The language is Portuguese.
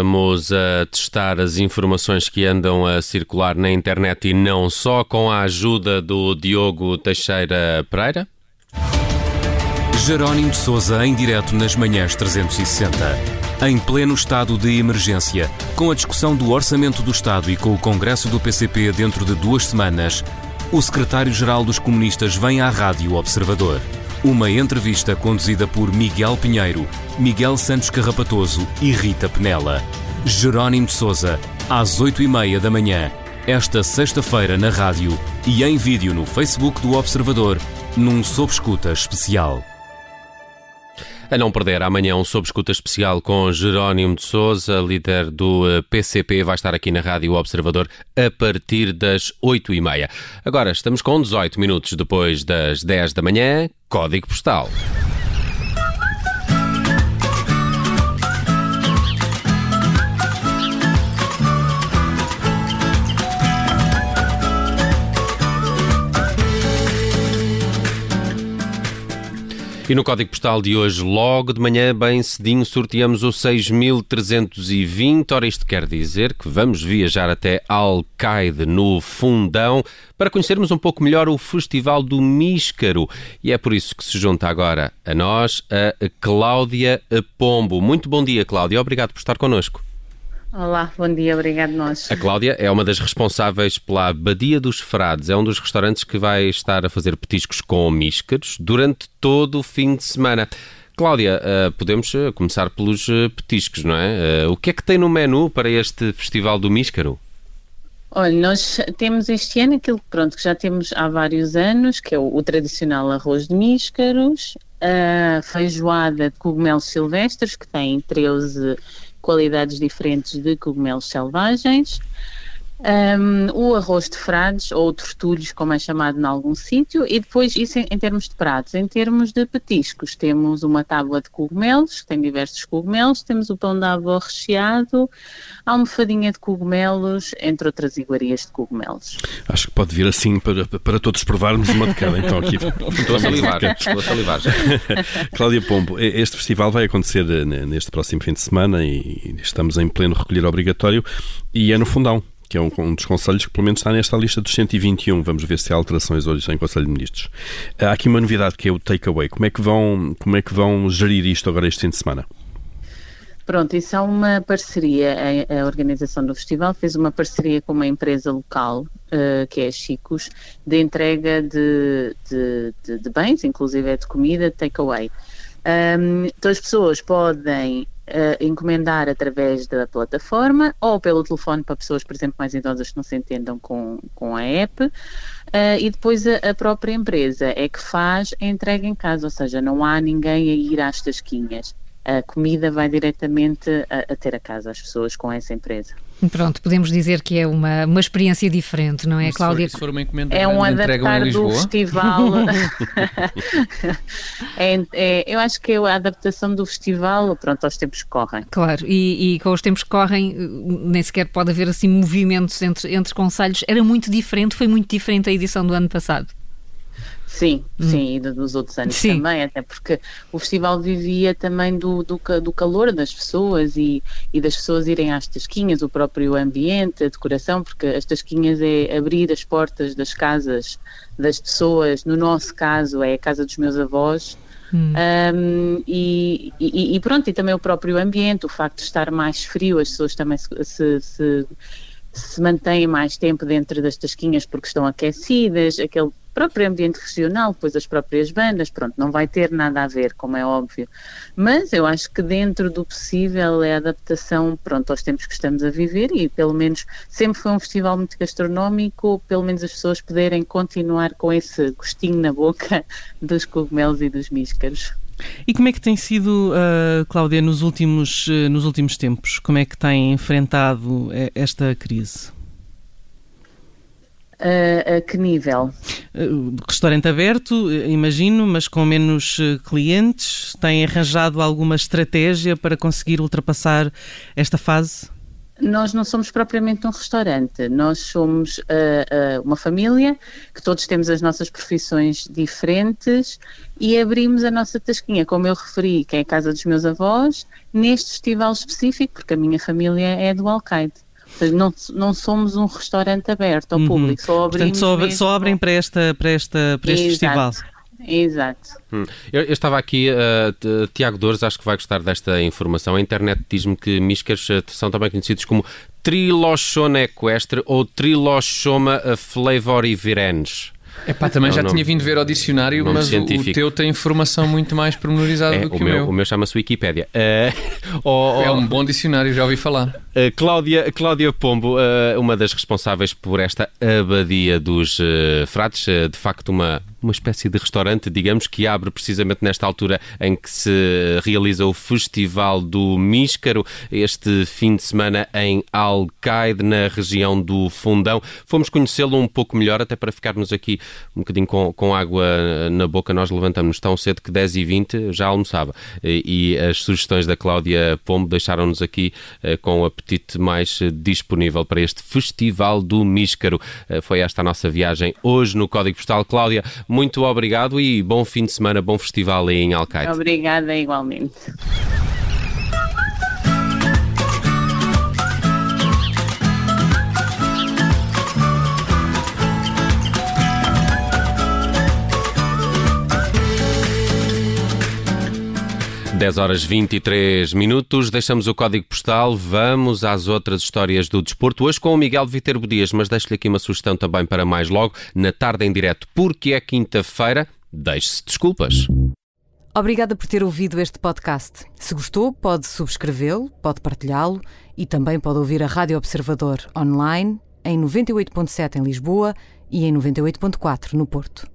Vamos a testar as informações que andam a circular na internet e não só com a ajuda do Diogo Teixeira Pereira. Jerónimo de Souza em direto nas manhãs 360. Em pleno estado de emergência, com a discussão do Orçamento do Estado e com o Congresso do PCP dentro de duas semanas, o secretário-geral dos comunistas vem à Rádio Observador. Uma entrevista conduzida por Miguel Pinheiro, Miguel Santos Carrapatoso e Rita Penela. Jerónimo de Souza, às oito e meia da manhã, esta sexta-feira na rádio e em vídeo no Facebook do Observador, num Sob Escuta especial. A não perder, amanhã um sob escuta especial com Jerónimo de Souza, líder do PCP, vai estar aqui na Rádio Observador a partir das 8 e meia. Agora estamos com 18 minutos depois das 10 da manhã, Código Postal. E no código postal de hoje, logo de manhã, bem cedinho, sorteamos o 6320. Ora, isto quer dizer que vamos viajar até Alcaide, no Fundão, para conhecermos um pouco melhor o Festival do Míscaro. E é por isso que se junta agora a nós a Cláudia Pombo. Muito bom dia, Cláudia. Obrigado por estar connosco. Olá, bom dia, obrigado nós. A Cláudia é uma das responsáveis pela Badia dos Frades, é um dos restaurantes que vai estar a fazer petiscos com míscaros durante todo o fim de semana. Cláudia, uh, podemos eh, começar pelos uh, petiscos, não é? O que é que tem no menu para este Festival do Míscaro? Olha, nós temos este ano aquilo pronto, que já temos há vários anos, que é o, o tradicional arroz de míscaros, a feijoada de cogumelos silvestres, que tem 13 qualidades diferentes de cogumelos selvagens, um, o arroz de frades, ou tortulhos, como é chamado em algum sítio, e depois isso em, em, termos de pratos. Em termos de petiscos, temos uma tábua de cogumelos, que tem diversos cogumelos, temos o pão de avó recheado, a almofadinha de cogumelos, entre outras iguarias de cogumelos. Acho que pode vir assim para, para todos provarmos uma de cada, então aqui. Estou a salivar, estou a salivar. Cláudia Pombo, este festival vai acontecer eh, neste próximo fim de semana e estamos em pleno recolher obrigatório e é no fundão que é um, um, dos conselhos que pelo menos está nesta lista dos 121. Vamos ver se há alterações hoje em Conselho de Ministros. Há aqui uma novidade que é o takeaway. Como é que vão, como é que vão gerir isto agora este fim de semana? Pronto, isso é uma parceria. A, organização do festival fez uma parceria com uma empresa local, uh, que é a Chicos, de entrega de, de, de, de bens, inclusive é de comida, takeaway. Um, então as pessoas podem uh, encomendar através da plataforma ou pelo telefone para pessoas, por exemplo, mais idosas que não se entendam com, com a app. Uh, e depois a, a, própria empresa é que faz a entrega em casa, ou seja, não há ninguém a ir às tasquinhas. A comida vai diretamente a, a ter a casa as pessoas com essa empresa. Pronto, podemos dizer que é uma, uma experiência diferente, não é, se Cláudia? For, se for uma encomenda é um adaptar do festival. é, é, eu acho que é a adaptação do festival pronto, aos tempos que correm. Claro, e, e, com os tempos que correm, nem sequer pode haver assim movimentos entre, entre conselhos. Era muito diferente, foi muito diferente a edição do ano passado. Sim, hum. sim, e dos outros anos sim. também, até porque o festival vivia também do, do, do calor das pessoas e, e, das pessoas irem às tasquinhas, o próprio ambiente, a decoração, porque as tasquinhas é abrir as portas das casas das pessoas, no nosso caso é a casa dos meus avós, Hum. Um, e, e, e, pronto, e também o próprio ambiente, o facto de estar mais frio, as pessoas também se, se, se, se mantêm mais tempo dentro das tasquinhas porque estão aquecidas, aquele próprio ambiente regional, depois as próprias bandas, pronto, não vai ter nada a ver, como é óbvio. Mas eu acho que dentro do possível é a adaptação, pronto, aos tempos que estamos a viver e pelo menos sempre foi um festival muito gastronómico, pelo menos as pessoas poderem continuar com esse gostinho na boca dos cogumelos e dos míscaros. E como é que tem sido, uh, Cláudia, nos últimos, uh, nos últimos tempos? Como é que tem enfrentado eh, esta crise? A, a que nível? Restaurante aberto, imagino, mas com menos eh, clientes. Tem arranjado alguma estratégia para conseguir ultrapassar esta fase? nós não somos propriamente um restaurante, nós somos uh, uh, uma família que todos temos as nossas profissões diferentes e abrimos a nossa tasquinha, como eu referi, que é a casa dos meus avós, neste festival específico, porque a minha família é do Alcaide. Não, não somos um restaurante aberto ao uhum. público, só abrimos Portanto, só, só abrem para, esta, para, esta, para este Exato. festival. Exato. Hum. Eu, eu, estava aqui, uh, Tiago Dores, acho que vai gostar desta informação. A internet diz-me que miscas uh, são também conhecidos como Trilochona equestre ou Trilochoma flavorivirens. É pá, também já tinha vindo ver ao dicionário, mas científico. o teu tem informação muito mais pormenorizada é, do que o, o meu. meu. O meu chama-se Wikipédia. Uh, oh, é um bom dicionário, já ouvi falar. Uh, Cláudia, Cláudia Pombo, uh, uma das responsáveis por esta abadia dos frates, de facto uma, uma espécie de restaurante, digamos, que abre precisamente nesta altura em que se realiza o Festival do Míscaro, este fim de semana em Alcaide, na região do Fundão. Fomos conhecê-lo um pouco melhor, até para ficarmos aqui um bocadinho com, com água na boca. Nós levantamos tão cedo que 10 e 20 já almoçava. E, e as sugestões da Cláudia Pombo deixaram-nos aqui eh, com o apetite mais disponível para este Festival do Míscaro. Eh, foi esta a nossa viagem hoje no Código Postal. Cláudia, muito obrigado e bom fim de semana, bom festival aí em Alcaide. Obrigada, igualmente. 10 horas 23 minutos, deixamos o código postal, vamos às outras histórias do desporto. Hoje com o Miguel Viterbo Dias, mas deixo-lhe aqui uma sugestão também para mais logo, na tarde em direto, porque é quinta-feira. Deixe-se desculpas. Obrigada por ter ouvido este podcast. Se gostou, pode subscrevê-lo, pode partilhá-lo e também pode ouvir a Rádio Observador online em 98.7 em Lisboa e em 98.4 no Porto.